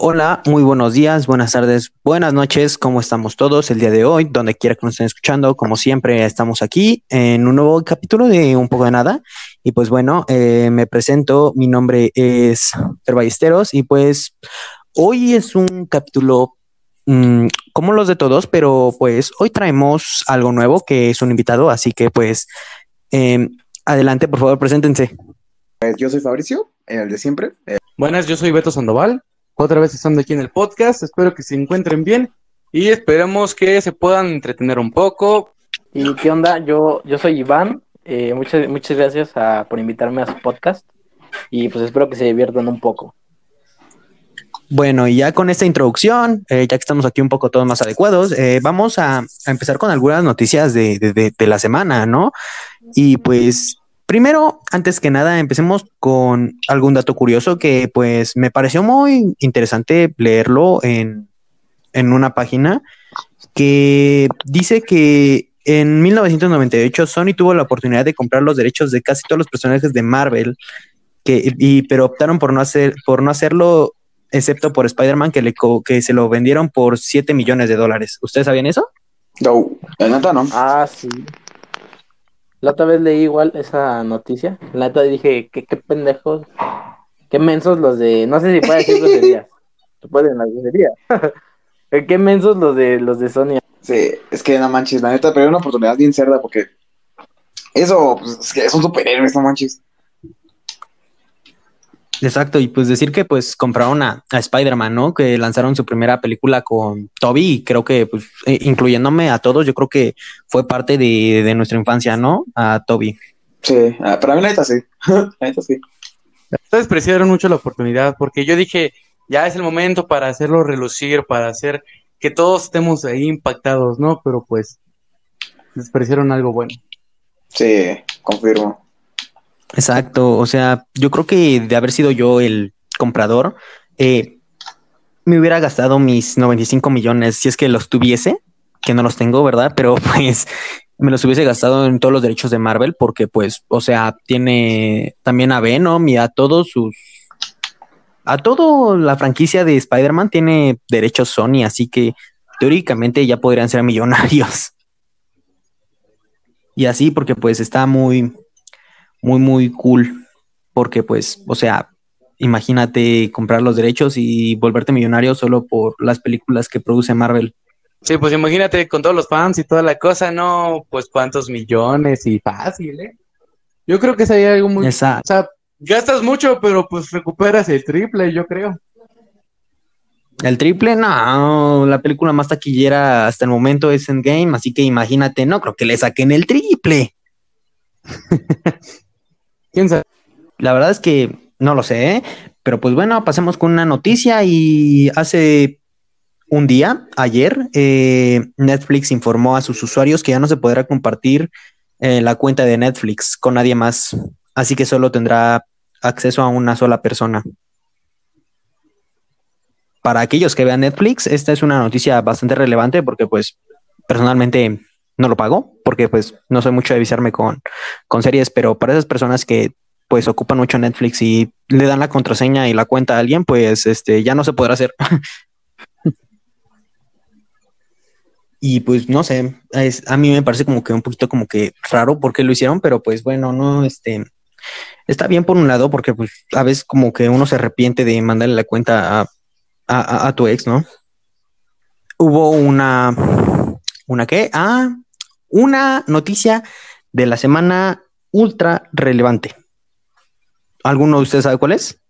Hola, muy buenos días, buenas tardes, buenas noches, ¿cómo estamos todos el día de hoy? Donde quiera que nos estén escuchando, como siempre, estamos aquí en un nuevo capítulo de Un poco de nada. Y pues bueno, eh, me presento, mi nombre es Fer Ballesteros y pues hoy es un capítulo mm, como los de todos, pero pues hoy traemos algo nuevo que es un invitado, así que pues em, adelante, por favor, preséntense. Pues yo soy Fabricio, el de siempre. Eh, Buenas, yo soy Beto Sandoval otra vez estando aquí en el podcast. Espero que se encuentren bien y esperemos que se puedan entretener un poco. ¿Y qué onda? Yo, yo soy Iván. Eh, muchas, muchas gracias a, por invitarme a su podcast y pues espero que se diviertan un poco. Bueno, y ya con esta introducción, eh, ya que estamos aquí un poco todos más adecuados, eh, vamos a, a, empezar con algunas noticias de, de, de, de la semana, ¿no? Y pues Primero, antes que nada, empecemos con algún dato curioso que pues me pareció muy interesante leerlo en, en una página que dice que en 1998 Sony tuvo la oportunidad de comprar los derechos de casi todos los personajes de Marvel, que, y, pero optaron por no, hacer, por no hacerlo excepto por Spider-Man, que, le, que se lo vendieron por 7 millones de dólares. ¿Ustedes sabían eso? No, la neta no. Ah, sí. La otra vez leí igual esa noticia. La neta dije, qué, qué pendejos, qué mensos los de. No sé si puede decir groserías. Se pueden las groserías. qué mensos los de los de Sony. Sí, es que no manches, la neta, pero era una oportunidad bien cerda porque eso, pues, es que son superhéroes, no manches. Exacto, y pues decir que pues compraron a, a Spider-Man, ¿no? Que lanzaron su primera película con Toby y creo que pues eh, incluyéndome a todos, yo creo que fue parte de, de nuestra infancia, ¿no? A Toby. Sí, uh, para mí la neta sí, la neta sí. Despreciaron mucho la oportunidad porque yo dije, ya es el momento para hacerlo relucir, para hacer que todos estemos ahí impactados, ¿no? Pero pues despreciaron algo bueno. Sí, confirmo. Exacto, o sea, yo creo que de haber sido yo el comprador, eh, me hubiera gastado mis 95 millones si es que los tuviese, que no los tengo, ¿verdad? Pero pues me los hubiese gastado en todos los derechos de Marvel porque pues, o sea, tiene también a Venom y a todos sus... A toda la franquicia de Spider-Man tiene derechos Sony, así que teóricamente ya podrían ser millonarios. Y así porque pues está muy, muy, muy cool. Porque, pues, o sea, imagínate comprar los derechos y volverte millonario solo por las películas que produce Marvel. Sí, pues imagínate con todos los fans y toda la cosa, no, pues cuántos millones y fácil, ¿eh? Yo creo que sería algo muy... Exacto. O sea, gastas mucho, pero pues recuperas el triple, yo creo. El triple, no, la película más taquillera hasta el momento es Endgame, así que imagínate, no creo que le saquen el triple. La verdad es que no lo sé, ¿eh? pero pues bueno, pasemos con una noticia y hace un día, ayer, eh, Netflix informó a sus usuarios que ya no se podrá compartir eh, la cuenta de Netflix con nadie más, así que solo tendrá acceso a una sola persona. Para aquellos que vean Netflix, esta es una noticia bastante relevante porque pues personalmente no lo pago porque pues no soy mucho de avisarme con, con series, pero para esas personas que pues ocupan mucho Netflix y le dan la contraseña y la cuenta a alguien, pues este ya no se podrá hacer. y pues no sé, a mí me parece como que un poquito como que raro por qué lo hicieron, pero pues bueno, no, este, está bien por un lado porque pues a veces como que uno se arrepiente de mandarle la cuenta a, a, a tu ex, ¿no? Hubo una, una qué? Ah, una noticia de la semana ultra relevante. ¿Alguno de ustedes sabe cuál es?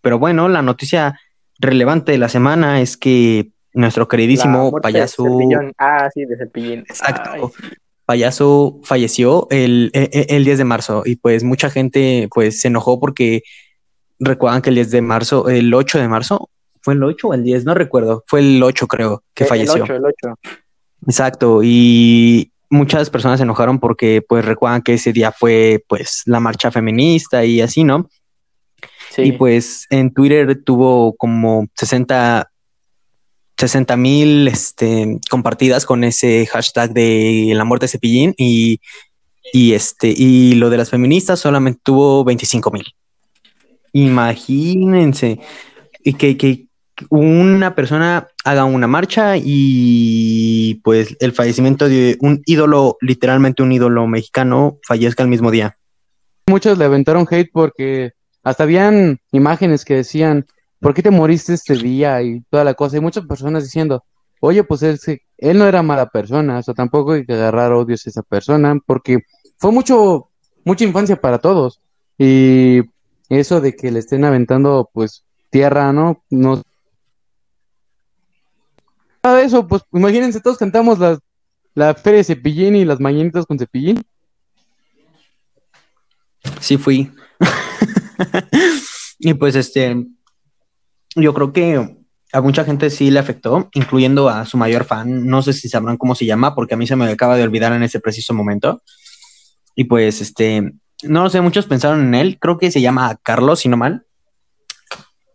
Pero bueno, la noticia relevante de la semana es que nuestro queridísimo payaso. De ah, sí, de Cepillín. Exacto. Ay. Payaso falleció el, el, el, 10 de marzo y pues mucha gente pues se enojó porque recuerdan que el 10 de marzo, el 8 de marzo, ¿fue el 8 o el 10? No recuerdo, fue el 8 creo que el, falleció. El 8, el 8. Exacto, y muchas personas se enojaron porque pues recuerdan que ese día fue pues la marcha feminista y así, ¿no? Sí. Y pues en Twitter tuvo como 60 60 mil este, compartidas con ese hashtag de la muerte de Cepillín y, y, este, y lo de las feministas solamente tuvo 25 mil. Imagínense. y que, que una persona haga una marcha y pues el fallecimiento de un ídolo, literalmente un ídolo mexicano, fallezca el mismo día. Muchos le aventaron hate porque hasta habían imágenes que decían, ¿por qué te moriste este día? Y toda la cosa. Y muchas personas diciendo, oye, pues él, él no era mala persona, o sea, tampoco hay que agarrar odios a esa persona, porque fue mucho, mucha infancia para todos. Y eso de que le estén aventando, pues, tierra, ¿no? No. De eso, pues, imagínense, todos cantamos las, la feria de Cepillín y las mañanitas con Cepillín. Sí fui. y pues este, yo creo que a mucha gente sí le afectó, incluyendo a su mayor fan. No sé si sabrán cómo se llama, porque a mí se me acaba de olvidar en ese preciso momento. Y pues este, no lo sé, muchos pensaron en él. Creo que se llama Carlos, si no mal.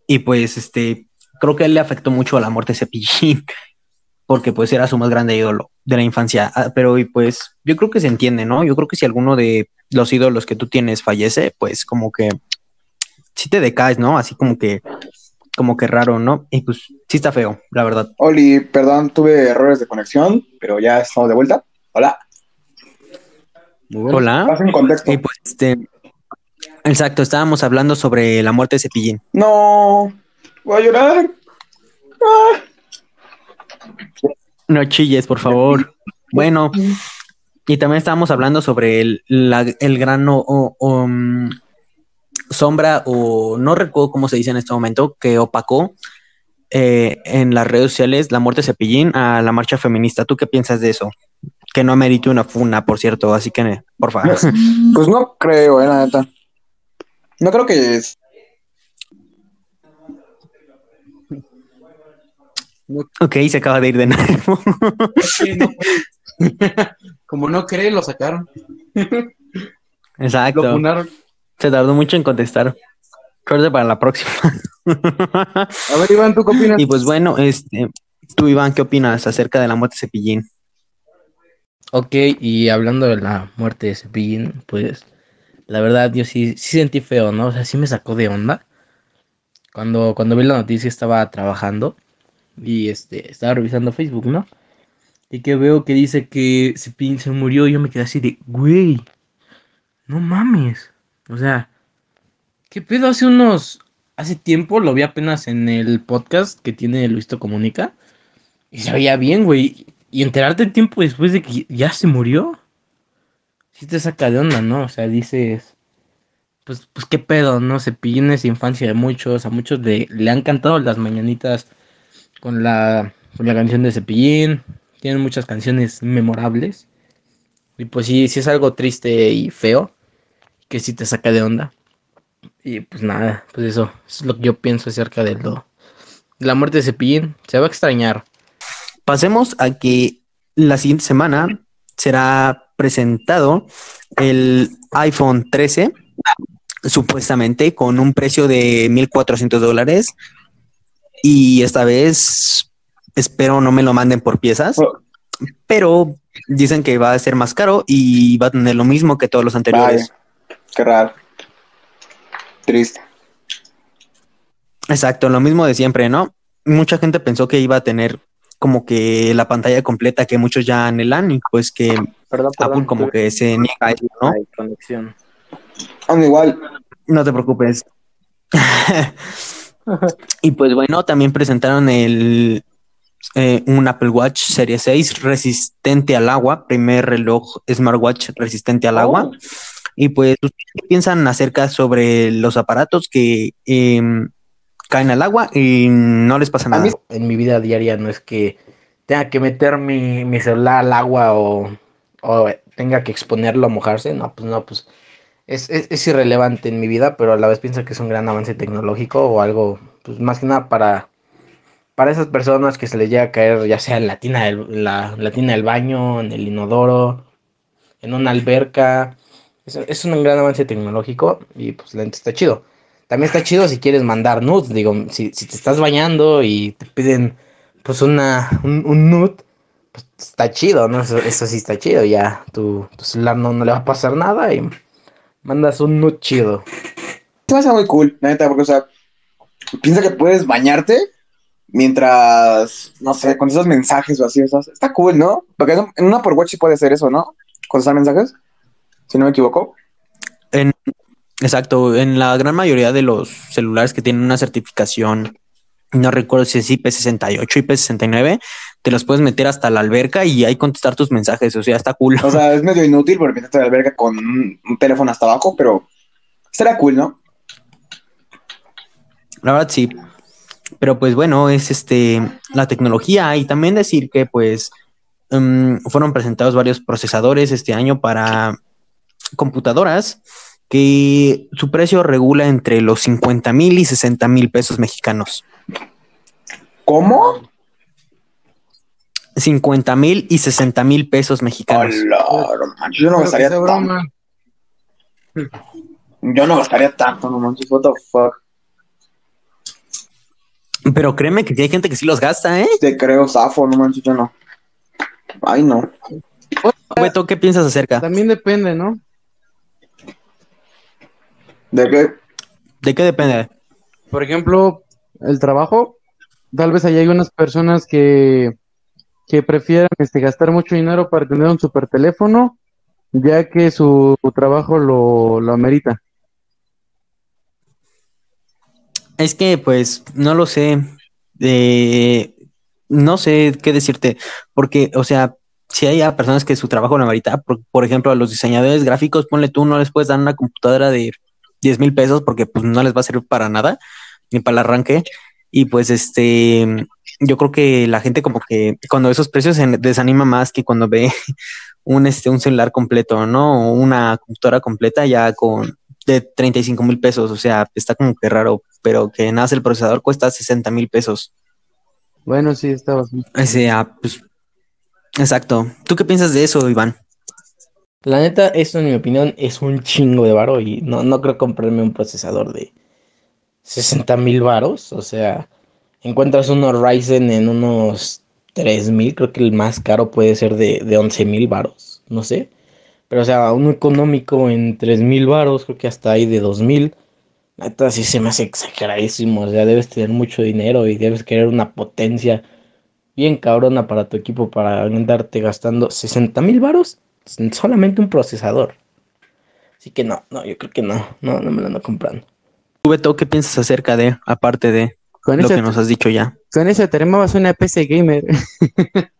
Y pues este, creo que a él le afectó mucho la muerte de Cepillín, porque pues era su más grande ídolo de la infancia. Ah, Pero y pues yo creo que se entiende, ¿no? Yo creo que si alguno de los ídolos que tú tienes fallece, pues como que sí te decaes, ¿no? Así como que, como que raro, ¿no? Y pues sí está feo, la verdad. Oli, perdón, tuve errores de conexión, pero ya estamos de vuelta. Hola. Hola. Haz un contexto. Y pues este, exacto, estábamos hablando sobre la muerte de Cepillín. No, voy a llorar. Ah. No chilles, por favor. Bueno, y también estábamos hablando sobre el, el gran o- mm, sombra o no recuerdo cómo se dice en este momento, que opacó eh, en las redes sociales la muerte Cepillín a la marcha feminista. ¿Tú qué piensas de eso? Que no amerite una funa, por cierto, así que por favor. Pues no creo, eh, la neta. No creo que es. Ok, se acaba de ir de nuevo. Como no cree, lo sacaron. Lo Exacto. funaron. Se tardó mucho en contestar. Suerte para la próxima. A ver, Iván, ¿tú qué opinas? y pues bueno, este, tú Iván, ¿qué opinas acerca de la muerte de Cepillín? Ok, y hablando de la muerte de Cepillín, pues la verdad yo sí, sí sentí feo, ¿no? O sea, sí me sacó de onda. Cuando, cuando vi la noticia estaba trabajando y este, estaba revisando Facebook, ¿no? Y que veo que dice que Cepillín se murió y yo me quedé así de, güey, no mames. O sea, ¿qué pedo? Hace unos, hace tiempo lo vi apenas en el podcast que tiene Luisito Comunica y se veía bien, güey. Y enterarte tiempo después de que ya se murió, sí te saca de onda, ¿no? O sea, dices, pues, pues qué pedo, ¿no? Cepillín es infancia de muchos, a muchos le, le han cantado las mañanitas con la, con la canción de Cepillín, tienen muchas canciones memorables. Y pues sí, sí es algo triste y feo, que sí te saca de onda. Y pues nada, pues eso, es lo que yo pienso acerca de lo, la muerte de Cepillín. Se va a extrañar. Pasemos a que la siguiente semana será presentado el iPhone 13, supuestamente con un precio de 1.400 dólares. Y esta vez espero no me lo manden por piezas, Oh. pero dicen que va a ser más caro y va a tener lo mismo que todos los anteriores. Vaya, qué raro. Triste. Exacto, lo mismo de siempre, ¿no? Mucha gente pensó que iba a tener como que la pantalla completa que muchos ya anhelan y pues que Perdón, Apple como que se niega a eso, ¿no? Hay conexión. Igual. No te preocupes. y pues bueno, también presentaron el eh, un Apple Watch Serie 6 resistente al agua, primer reloj smartwatch resistente al agua. Y pues, ¿ustedes ¿qué piensan acerca sobre los aparatos que em, caen al agua y no les pasa nada? mí- En mi vida diaria no es que tenga que meter mi, mi celular al agua o, o tenga que exponerlo a mojarse. No, pues no, pues es, es, es irrelevante en mi vida, pero a la vez pienso que es un gran avance tecnológico o algo, pues más que nada para, para esas personas que se les llega a caer, ya sea en la tina del, la, tina del baño, en el inodoro, en una alberca. Es, es un gran avance tecnológico y pues la neta está chido. También está chido si quieres mandar nudes. Digo, si, si te estás bañando y te piden pues una, un, un nude, pues está chido, ¿no? Eso, eso sí está chido. Ya tu, tu celular no, no le va a pasar nada y mandas un nude chido. Se me hace muy cool, la neta, porque, o sea, piensa que puedes bañarte mientras, no sé, contestas mensajes o así. o sea, está cool, ¿no? Porque en un- en una por Watch sí puede hacer eso, ¿no? Contestar mensajes, si no me equivoco. En, exacto, en la gran mayoría de los celulares que tienen una certificación, no recuerdo si es IP68, IP69, te los puedes meter hasta la alberca y ahí contestar tus mensajes, o sea, está cool. O sea, es medio inútil porque meterte a la alberca con un, un teléfono hasta abajo, pero será cool, ¿no? La verdad sí. Pero pues bueno, es este la tecnología y también decir que pues mm, fueron presentados varios procesadores este año para computadoras que su precio regula entre los 50 mil y 60 mil pesos mexicanos. ¿Cómo? 50 mil y 60 mil pesos mexicanos. Hola, yo no gastaría tanto. broma. Yo no gastaría tanto, no manches, what the fuck. Pero créeme que hay gente que sí los gasta, ¿eh? Te creo, Zafo, no manches, yo no. Ay, no. Beto, ¿qué piensas acerca? También depende, ¿no? ¿De qué? ¿De qué depende? Por ejemplo, el trabajo, tal vez ahí hay unas personas que, que prefieren este, gastar mucho dinero para tener un super teléfono, ya que su, trabajo lo, lo amerita. Es que, pues, no lo sé. Eh, no sé qué decirte. Porque, o sea, si hay a personas que su trabajo lo amerita, por, por ejemplo, a los diseñadores gráficos, ponle tú, no les puedes dar una computadora de 10 mil pesos porque pues no les va a servir para nada, ni para el arranque. Y pues este, yo creo que la gente como que cuando esos precios se desanima más que cuando ve un, este, un celular completo, ¿no? Una computadora completa ya con de 35 mil pesos, o sea, está como que raro, pero que nace el procesador cuesta 60 mil pesos. Bueno, sí, está bastante. O sea, pues, exacto. ¿Tú qué piensas de eso, Iván? La neta, eso en mi opinión es un chingo de varo y no, no creo comprarme un procesador de 60 mil varos. O sea, encuentras uno Ryzen en unos 3 mil, creo que el más caro puede ser de, de 11 mil varos, no sé. Pero o sea, uno económico en 3 mil varos, creo que hasta hay de 2 mil. Neta, sí se me hace exageradísimo. O sea, debes tener mucho dinero y debes querer una potencia bien cabrona para tu equipo para andarte gastando 60 mil varos solamente un procesador. Así que no, no, yo creo que no, no, no me lo ando comprando. ¿Tú, Beto, qué piensas acerca de, aparte de Con, lo que nos has dicho ya? con ese te armabas una PC gamer.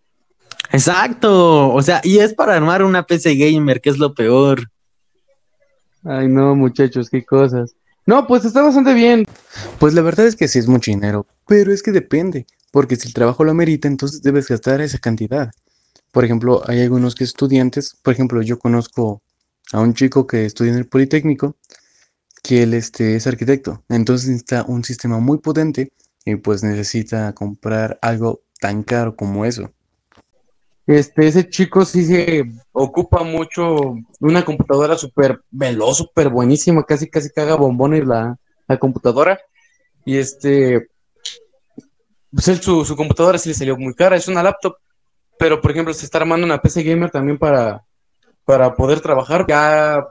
Exacto, o sea, y es para armar una PC gamer, que es lo peor. Ay, no, muchachos, qué cosas. No, pues está bastante bien. Pues la verdad es que sí es mucho dinero, pero es que depende, porque si el trabajo lo amerita, entonces debes gastar esa cantidad. Por ejemplo, hay algunos que estudiantes, por ejemplo, yo conozco a un chico que estudia en el Politécnico, que él este, es arquitecto, entonces necesita un sistema muy potente y pues necesita comprar algo tan caro como eso. Este, ese chico sí se ocupa mucho una computadora súper veloz, súper buenísima, casi casi caga bombones la, la computadora. Y este, pues su, su computadora sí le salió muy cara, es una laptop, pero por ejemplo se está armando una PC gamer también para, para poder trabajar. Ya,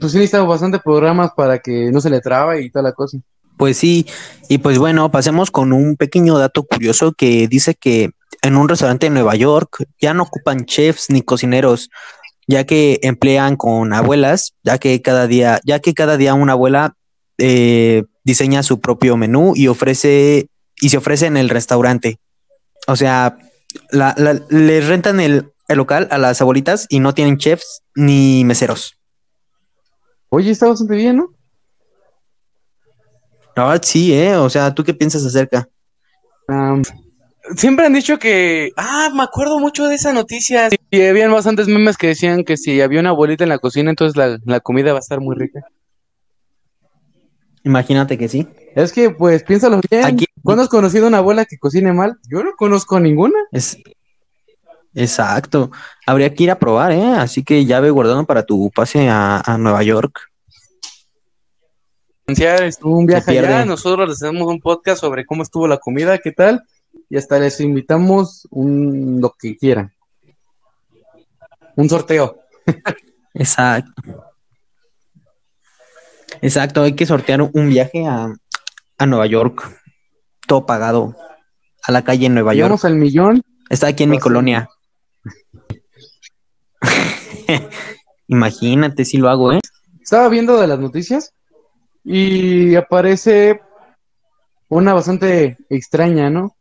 pues sí bastante programas para que no se le trabe y toda la cosa. Pues sí, y pues bueno, pasemos con un pequeño dato curioso que dice que en un restaurante de Nueva York ya no ocupan chefs ni cocineros, ya que emplean con abuelas, ya que cada día, ya que cada día una abuela eh, diseña su propio menú y ofrece y se ofrece en el restaurante. O sea, la, la, le rentan el, el local a las abuelitas y no tienen chefs ni meseros. Oye, está bastante bien, ¿no? La verdad, sí, ¿eh? O sea, ¿tú qué piensas acerca? Um, siempre han dicho que. Ah, me acuerdo mucho de esa noticia. Y habían bastantes memes que decían que si había una abuelita en la cocina, entonces la, la comida va a estar muy rica. Imagínate que sí. Es que, pues, piénsalo bien. Aquí- ¿Cuándo has conocido una abuela que cocine mal? Yo no conozco ninguna. Es exacto. Habría que ir a probar, ¿eh? Así que ya ve guardando para tu pase a, a Nueva York. Estuvo un viaje allá. Nosotros les hacemos un podcast sobre cómo estuvo la comida, qué tal. Y hasta les invitamos un lo que quieran. Un sorteo. Exacto. Exacto, hay que sortear un viaje a, a Nueva York, todo pagado, a la calle en Nueva York. Llegamos al millón. Está aquí en mi Fácil. colonia. Imagínate si lo hago, ¿eh? Estaba viendo de las noticias y aparece una bastante extraña, ¿no?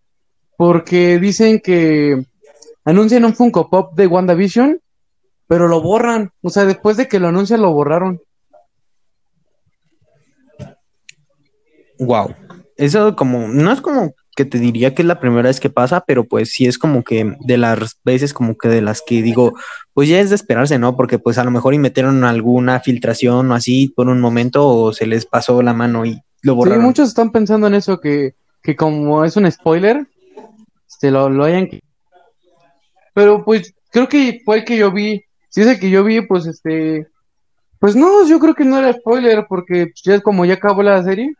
Porque dicen que anuncian un Funko Pop de WandaVision, pero lo borran. O sea, después de que lo anuncian, lo borraron. Wow. Eso como, no es como que te diría que es la primera vez que pasa, pero pues sí es como que de las veces como que de las que digo, pues ya es de esperarse, ¿no? Porque pues a lo mejor y metieron alguna filtración o así por un momento o se les pasó la mano y lo Sí, borraron. muchos están pensando en eso, que, que como es un spoiler, se lo, lo hayan... Pero pues creo que fue el que yo vi. Si es el que yo vi, pues este... Pues no, yo creo que no era spoiler, porque ya es como ya acabó la serie.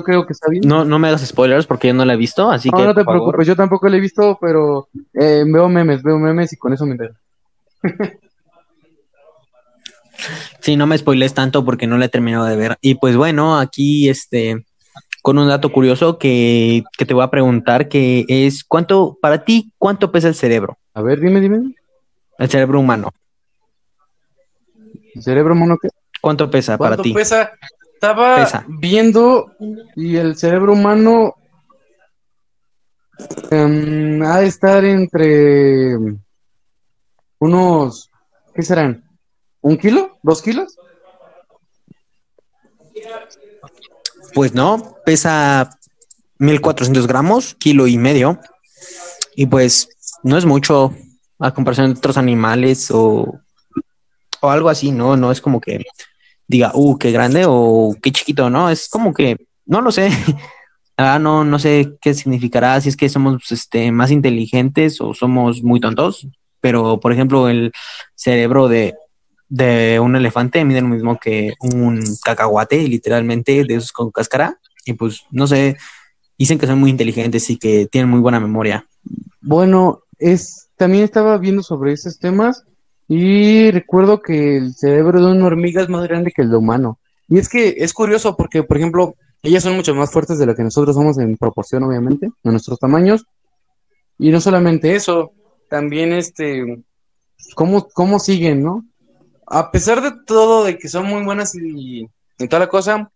Yo creo que está bien. No, no me hagas spoilers porque yo no la he visto, así No, que no te por favor. preocupes, yo tampoco lo he visto, pero eh, veo memes, veo memes y con eso me entero. Sí, no me spoiles tanto porque no la he terminado de ver. Y pues bueno, aquí este con un dato curioso que, que te voy a preguntar que es cuánto para ti cuánto pesa el cerebro, A ver, dime, dime. el cerebro humano. ¿El cerebro mono qué? ¿Cuánto pesa para ¿Cuánto ti? pesa? Estaba Pesa. viendo y el cerebro humano em, ha de estar entre unos, ¿qué serán? ¿Un kilo? ¿Dos kilos? Pues no, pesa 1400 gramos, kilo y medio. Y pues no es mucho a comparación de otros animales o, o algo así, ¿no? No es como que diga, uh, qué grande o qué chiquito, ¿no? Es como que, no lo sé. Ah, no, no sé qué significará, si es que somos este, más inteligentes o somos muy tontos, pero por ejemplo el cerebro de, de un elefante mide lo mismo que un cacahuate, literalmente, de esos con cáscara, y pues no sé, dicen que son muy inteligentes y que tienen muy buena memoria. Bueno, es, también estaba viendo sobre esos temas y recuerdo que el cerebro de una hormiga es más grande que el de humano. Y es que es curioso porque, por ejemplo, ellas son mucho más fuertes de lo que nosotros somos en proporción, obviamente, a nuestros tamaños. Y no solamente eso, también este, cómo, cómo siguen, ¿no? A pesar de todo, de que son muy buenas y, y toda la cosa,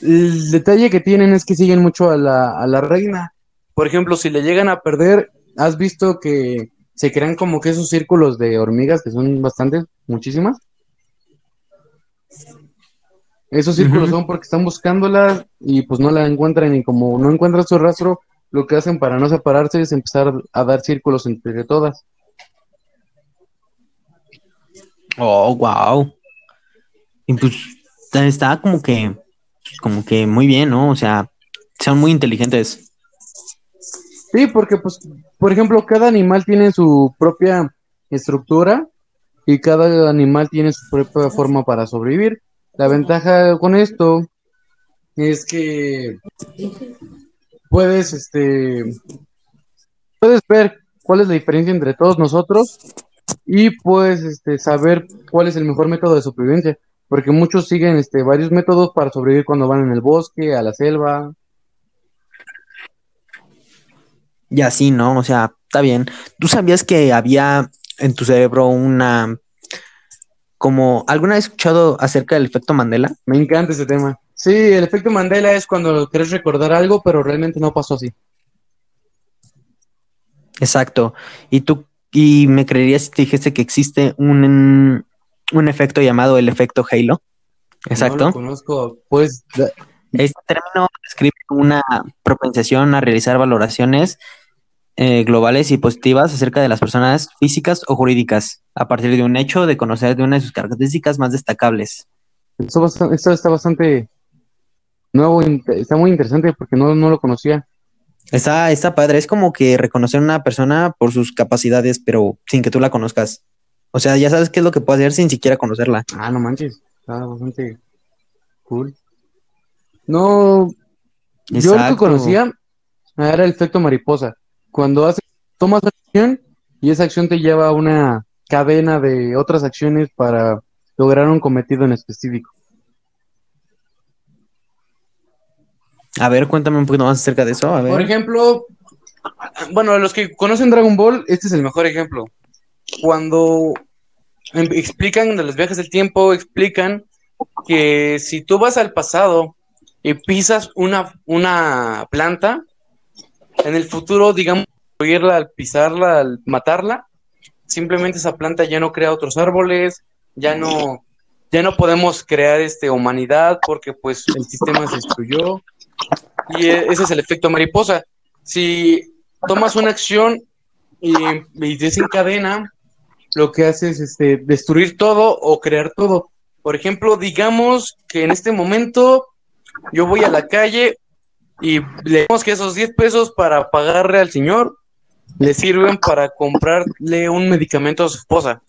el detalle que tienen es que siguen mucho a la, a la reina. Por ejemplo, si le llegan a perder, has visto que se crean como que esos círculos de hormigas, que son bastantes, muchísimas. Esos círculos son porque están buscándola y pues no la encuentran y como no encuentran su rastro, lo que hacen para no separarse es empezar a dar círculos entre todas. Oh, wow. Y pues está como que, como que muy bien, ¿no? O sea, son muy inteligentes. Sí, porque pues, por ejemplo, cada animal tiene su propia estructura y cada animal tiene su propia forma para sobrevivir. La ventaja con esto es que puedes, este, puedes ver cuál es la diferencia entre todos nosotros y puedes, este, saber cuál es el mejor método de supervivencia, porque muchos siguen, este, varios métodos para sobrevivir cuando van en el bosque, a la selva. Y así, ¿no? O sea, está bien. ¿Tú sabías que había en tu cerebro una, como, ¿alguna vez escuchado acerca del efecto Mandela? Me encanta ese tema. Sí, el efecto Mandela es cuando quieres recordar algo, pero realmente no pasó así. Exacto. Y tú, y me creerías si te dijese que existe un, un efecto llamado el efecto Halo. No Exacto. lo conozco. Pues Este término describe una propensión a realizar valoraciones eh, globales y positivas acerca de las personas físicas o jurídicas a partir de un hecho de conocer de una de sus características más destacables. esto, está bastante nuevo, está muy interesante porque no, no lo conocía. Está, está padre, es como que reconocer a una persona por sus capacidades, pero sin que tú la conozcas. O sea, ya sabes qué es lo que puede hacer sin siquiera conocerla. Ah, no manches, está bastante cool. No, yo lo que conocía era el efecto mariposa. Cuando haces, tomas acción y esa acción te lleva a una cadena de otras acciones para lograr un cometido en específico. A ver, cuéntame un poquito más acerca de eso. A ver. Por ejemplo, bueno, los que conocen Dragon Ball, este es el mejor ejemplo. Cuando em- explican de los viajes del tiempo, explican que si tú vas al pasado y pisas una, una planta, en el futuro, digamos, destruirla, al pisarla, al matarla, simplemente esa planta ya no crea otros árboles, ya no, ya no podemos crear este humanidad porque pues el sistema se destruyó. Y e- ese es el efecto mariposa. Si tomas una acción y, y desencadena, lo que hace es este, destruir todo o crear todo. Por ejemplo, digamos que en este momento yo voy a la calle y le que esos 10 pesos para pagarle al señor le sirven para comprarle un medicamento a su esposa.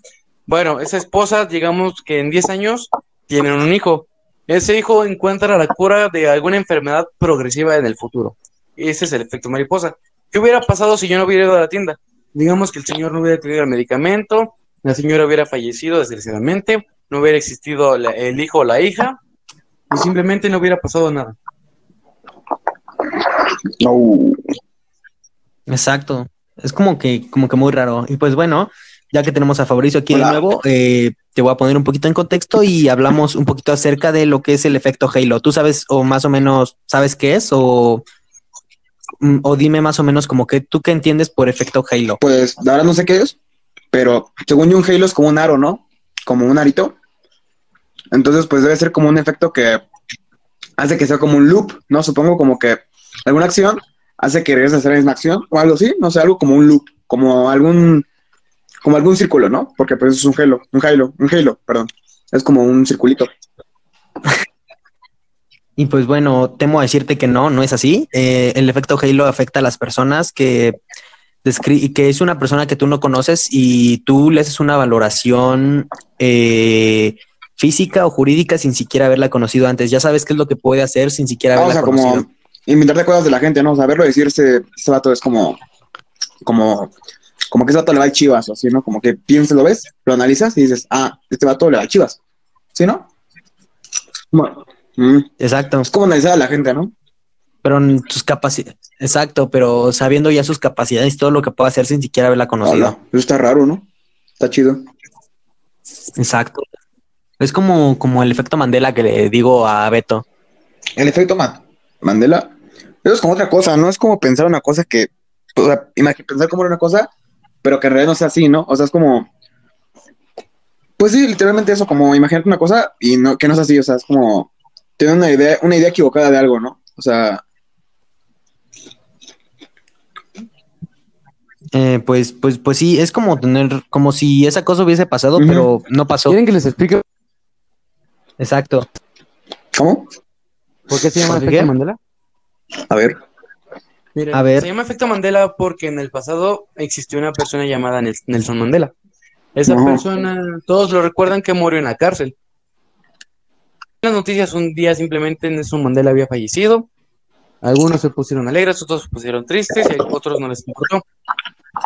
Bueno, esa esposa, digamos que en 10 años tienen un hijo. Ese hijo encuentra la cura de alguna enfermedad progresiva en el futuro. Ese es el efecto mariposa. ¿Qué hubiera pasado si yo no hubiera ido a la tienda? Digamos que el señor no hubiera tenido el medicamento, la señora hubiera fallecido desgraciadamente, no hubiera existido el hijo o la hija, y simplemente no hubiera pasado nada. No. Exacto. Es como que, como que muy raro. Y pues bueno, ya que tenemos a Fabricio aquí Hola. de nuevo, eh, te voy a poner un poquito en contexto y hablamos un poquito acerca de lo que es el efecto Halo. ¿Tú sabes o más o menos sabes qué es? O, mm, o dime más o menos como que tú qué entiendes por efecto Halo. Pues, verdad no sé qué es, pero según yo un Halo es como un aro, ¿no? Como un arito. Entonces, pues debe ser como un efecto que hace que sea como un loop, ¿no? Supongo como que alguna acción hace que regreses a hacer la misma acción o algo así, no sé, algo como un loop, como algún como algún círculo, ¿no? Porque pues es un Halo, un Halo, un Halo, perdón. Es como un circulito. Y pues bueno, temo a decirte que no, no es así. Eh, el efecto Halo afecta a las personas que, que es una persona que tú no conoces y tú le haces una valoración eh, física o jurídica sin siquiera haberla conocido antes. Ya sabes qué es lo que puede hacer sin siquiera Ah, o haberla sea, conocido. como inventarte cosas de la gente, ¿no? Saberlo decir, este, este vato es como, como, como que ese vato le va al chivas, o así, ¿no? Como que piensas, lo ves, lo analizas y dices, ah, este vato le va al chivas. ¿Sí, no? Bueno, mm, Exacto. es como analizar a la gente, ¿no? Pero en sus capacidades. Exacto, pero sabiendo ya sus capacidades y todo lo que puede hacer sin siquiera haberla conocido. Hola, Eso está raro, ¿no? Está chido. Exacto. Es como, como el efecto Mandela que le digo a Beto. El efecto Man- Mandela, eso es como otra cosa, ¿no? Es como pensar una cosa que, o sea, pensar como una cosa, pero que en realidad no sea así, ¿no? O sea, es como, pues sí, literalmente eso, como imaginarte una cosa y no, que no es así, o sea, es como tener una idea, una idea equivocada de algo, ¿no? O sea, Eh, pues, pues, pues sí, es como tener, como si esa cosa hubiese pasado, pero no pasó. ¿Quieren que les explique Exacto. ¿cómo? Por qué se llama ¿Por efecto qué? Mandela? A ver, Miren, A ver. se llama efecto Mandela porque en el pasado existió una persona llamada Nel- Nelson Mandela. Esa persona, todos lo recuerdan que murió en la cárcel. En las noticias un día simplemente Nelson Mandela había fallecido. Algunos se pusieron alegres, otros se pusieron tristes y a otros no les importó.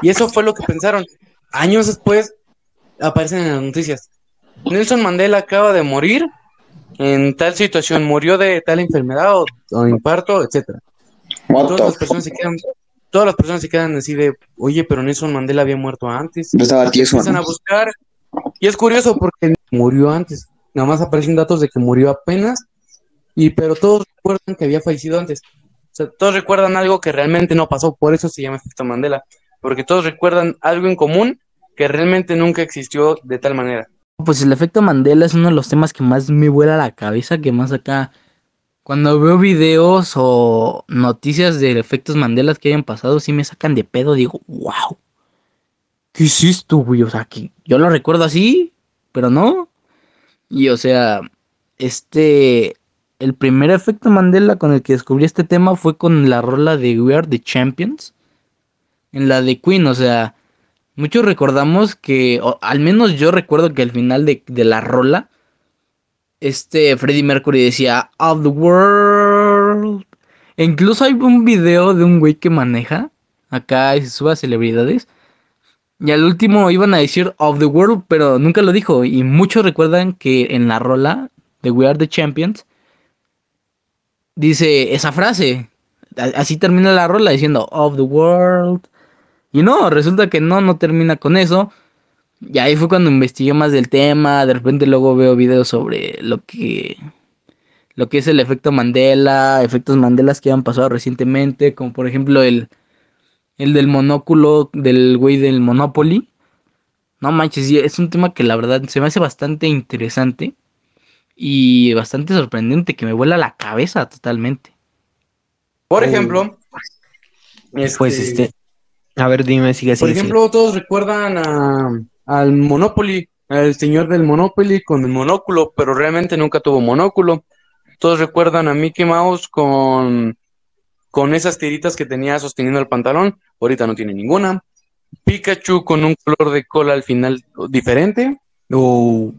Y eso fue lo que pensaron. Años después aparecen en las noticias. Nelson Mandela acaba de morir en tal situación, murió de tal enfermedad o, o infarto, etcétera. Todas las personas se quedan, todas las personas se quedan así de, oye, pero Nelson Mandela había muerto antes. Estaba tieso, Empiezan a buscar y es curioso porque murió antes. Nada más aparecen datos de que murió apenas y pero todos recuerdan que había fallecido antes. O sea, todos recuerdan algo que realmente no pasó, por eso se llama efecto Mandela, porque todos recuerdan algo en común que realmente nunca existió de tal manera. Pues el efecto Mandela es uno de los temas que más me vuela la cabeza, que más acá. Cuando veo videos o noticias de efectos Mandela que hayan pasado, sí me sacan de pedo. Digo, wow, ¿qué esto, güey? O sea, que yo lo recuerdo así, pero no. Y o sea, este. El primer efecto Mandela con el que descubrí este tema fue con la rola de We Are the Champions. En la de Queen, o sea. Muchos recordamos que, al menos yo recuerdo que al final de, de la rola, este Freddie Mercury decía Of the World. E incluso hay un video de un güey que maneja acá y se a celebridades. Y al último iban a decir Of the World, pero nunca lo dijo. Y muchos recuerdan que en la rola de We Are the Champions dice esa frase. Así termina la rola diciendo of the world. Y no, resulta que no, no termina con eso. Y ahí fue cuando investigué más del tema. De repente luego veo videos sobre lo que lo que es el efecto Mandela, efectos Mandelas que han pasado recientemente, como por ejemplo el el del monóculo del güey del Monopoly. No manches, es un tema que la verdad se me hace bastante interesante y bastante sorprendente, que me vuela la cabeza totalmente. Por ejemplo, Pues este, a ver, dime, sigue, Por sigue, ejemplo, todos recuerdan a, al Monopoly, al señor del Monopoly con el monóculo, pero realmente nunca tuvo monóculo. Todos recuerdan a Mickey Mouse con, con esas tiritas que tenía sosteniendo el pantalón, ahorita no tiene ninguna. Pikachu con un color de cola al final diferente. sigue. Oh,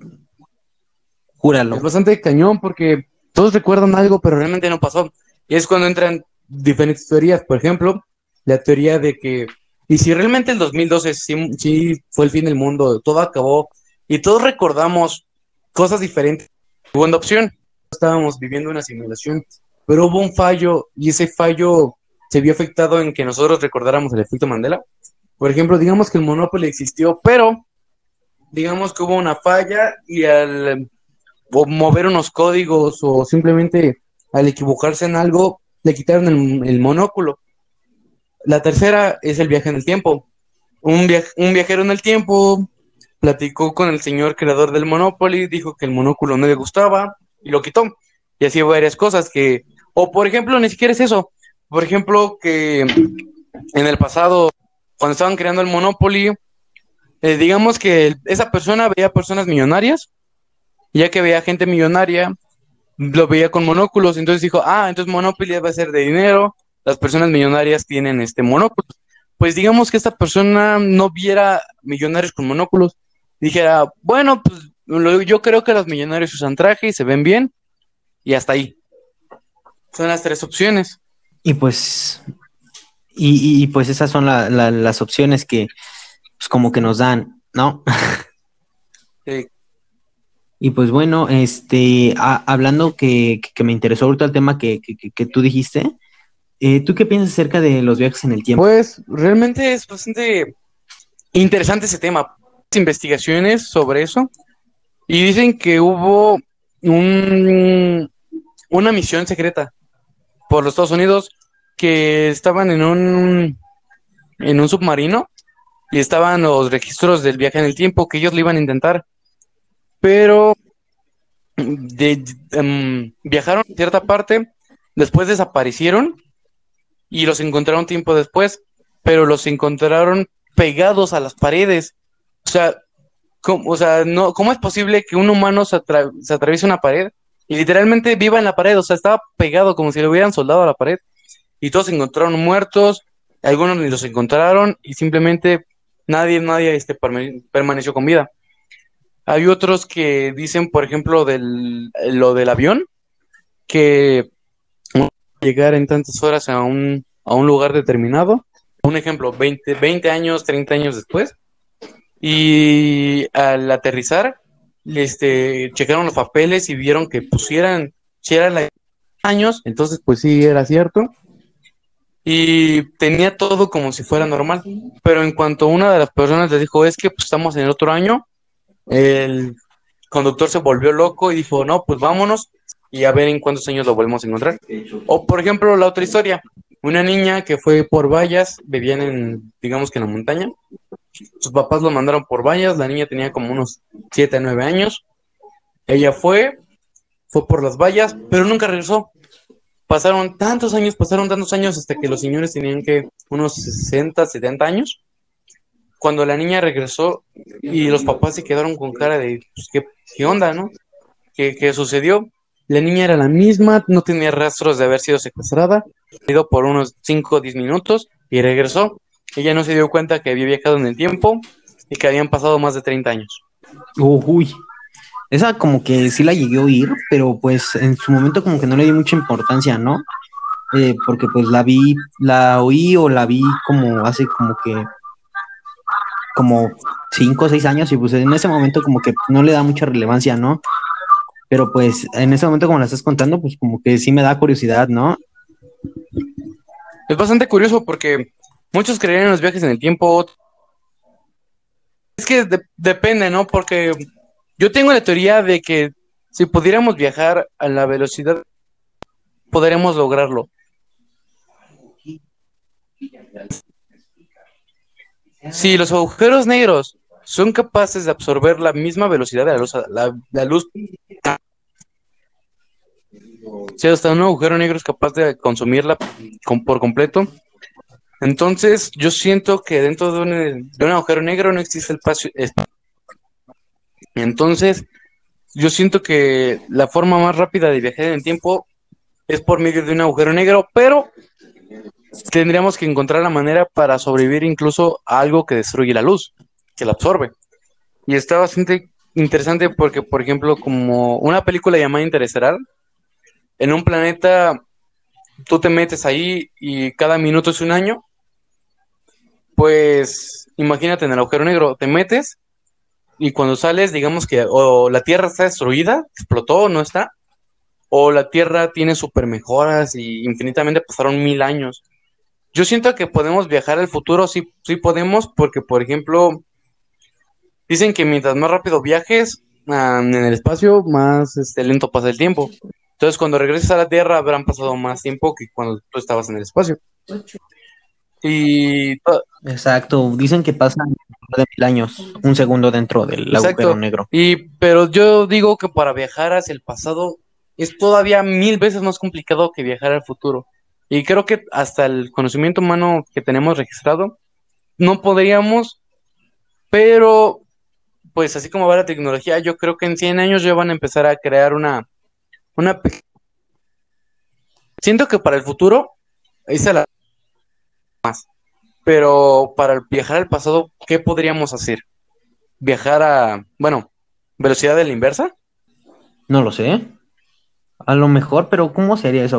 júralo. Es bastante cañón porque todos recuerdan algo, pero realmente no pasó. Y es cuando entran diferentes teorías. Por ejemplo, la teoría de que, y si realmente el 2012 sí, sí fue el fin del mundo, todo acabó y todos recordamos cosas diferentes. Segunda opción, estábamos viviendo una simulación, pero hubo un fallo y ese fallo se vio afectado en que nosotros recordáramos el efecto Mandela. Por ejemplo, digamos que el Monopoly existió, pero digamos que hubo una falla y al mover unos códigos o simplemente al equivocarse en algo, le quitaron el monóculo. La tercera es el viaje en el tiempo. Un, via- un viajero en el tiempo platicó con el señor creador del Monopoly, dijo que el monóculo no le gustaba y lo quitó. Y así varias cosas que, o por ejemplo, ni siquiera es eso. Por ejemplo, que en el pasado, cuando estaban creando el Monopoly, eh, digamos que esa persona veía personas millonarias ya que veía gente millonaria, lo veía con monóculos, entonces dijo, ah, entonces Monopoly va a ser de dinero, las personas millonarias tienen este monóculos. Pues digamos que esta persona no viera millonarios con monóculos, dijera, bueno, pues lo- yo creo que los millonarios usan traje y se ven bien, y hasta ahí. Son las tres opciones. Y pues, y, y- pues esas son la- la- las opciones que, pues como que nos dan, ¿no? Sí. Y pues bueno, este, a- hablando que, que- me interesó ahorita el tema que, que- que- que tú dijiste, eh, ¿tú qué piensas acerca de los viajes en el tiempo? Pues realmente es bastante interesante ese tema. Investigaciones sobre eso. Y dicen que hubo un, una misión secreta por los Estados Unidos que estaban en un, en un submarino y estaban los registros del viaje en el tiempo que ellos lo iban a intentar. Pero de- em, viajaron a cierta parte, después desaparecieron y los encontraron tiempo después, pero los encontraron pegados a las paredes. O sea, ¿cómo, o sea, no, ¿cómo es posible que un humano se, atra- se atraviese una pared y literalmente viva en la pared? O sea, estaba pegado como si le hubieran soldado a la pared y todos se encontraron muertos, algunos ni los encontraron y simplemente nadie, nadie este, permaneció con vida. Hay otros que dicen, por ejemplo, del, lo del avión, que llegar en tantas horas a un, a un lugar determinado. Un ejemplo, 20, 20 años, 30 años después. Y al aterrizar, este, checaron los papeles y vieron que pusieran, si eran la- años, entonces pues sí, era cierto. Y tenía todo como si fuera normal. Pero en cuanto una de las personas les dijo, es que pues, estamos en el otro año, el conductor se volvió loco y dijo, no, pues vámonos y a ver en cuántos años lo volvemos a encontrar. O por ejemplo, la otra historia, una niña que fue por vallas, vivían en, digamos que en la montaña, sus papás lo mandaron por vallas, la niña tenía como unos 7, 9 años, ella fue, fue por las vallas, pero nunca regresó. Pasaron tantos años, pasaron tantos años hasta que los señores tenían que unos 60, 70 años. Cuando la niña regresó y los papás se quedaron con cara de, pues, ¿qué, qué onda, no? ¿Qué, qué sucedió? La niña era la misma, no tenía rastros de haber sido secuestrada, ido por unos 5 o 10 minutos y regresó. Ella no se dio cuenta que había viajado en el tiempo y que habían pasado más de 30 años. Uy, esa como que sí la llegué a oír, pero pues en su momento como que no le di mucha importancia, ¿no? Eh, porque pues la vi, la oí o la vi como hace como que como cinco o seis años y pues en ese momento como que no le da mucha relevancia, ¿no? Pero pues en ese momento como la estás contando, pues como que sí me da curiosidad, ¿no? Es bastante curioso porque muchos creían en los viajes en el tiempo. Es que de- depende, ¿no? Porque yo tengo la teoría de que si pudiéramos viajar a la velocidad, podremos lograrlo. Si los agujeros negros son capaces de absorber la misma velocidad de la luz, la, la luz, si hasta un agujero negro es capaz de consumirla con- por completo, entonces yo siento que dentro de un, agujero negro no existe el espacio. es- Entonces, yo siento que la forma más rápida de viajar en el tiempo es por medio de un agujero negro, pero tendríamos que encontrar la manera para sobrevivir incluso a algo que destruye la luz, que la absorbe. Y está bastante interesante porque, por ejemplo, como una película llamada Interestelar, en un planeta tú te metes ahí y cada minuto es un año, pues imagínate en el agujero negro, te metes y cuando sales, digamos que o la Tierra está destruida, explotó, no está, o la Tierra tiene super mejoras y infinitamente pasaron mil años. Yo siento que podemos viajar al futuro, sí, sí podemos, porque por ejemplo, dicen que mientras más rápido viajes ah, en el espacio, más este, lento pasa el tiempo. Entonces, cuando regreses a la Tierra, habrán pasado más tiempo que cuando tú estabas en el espacio. Y to- Exacto, dicen que pasan de mil años, un segundo dentro del Exacto. agujero negro. Y, pero yo digo que para viajar hacia el pasado es todavía mil veces más complicado que viajar al futuro. Y creo que hasta el conocimiento humano que tenemos registrado, no podríamos, pero pues así como va la tecnología, yo creo que en 100 años ya van a empezar a crear una, una... Siento que para el futuro, se la más. Pero para viajar al pasado, ¿qué podríamos hacer? Viajar a, bueno, velocidad de la inversa. No lo sé. A lo mejor, pero ¿cómo sería eso?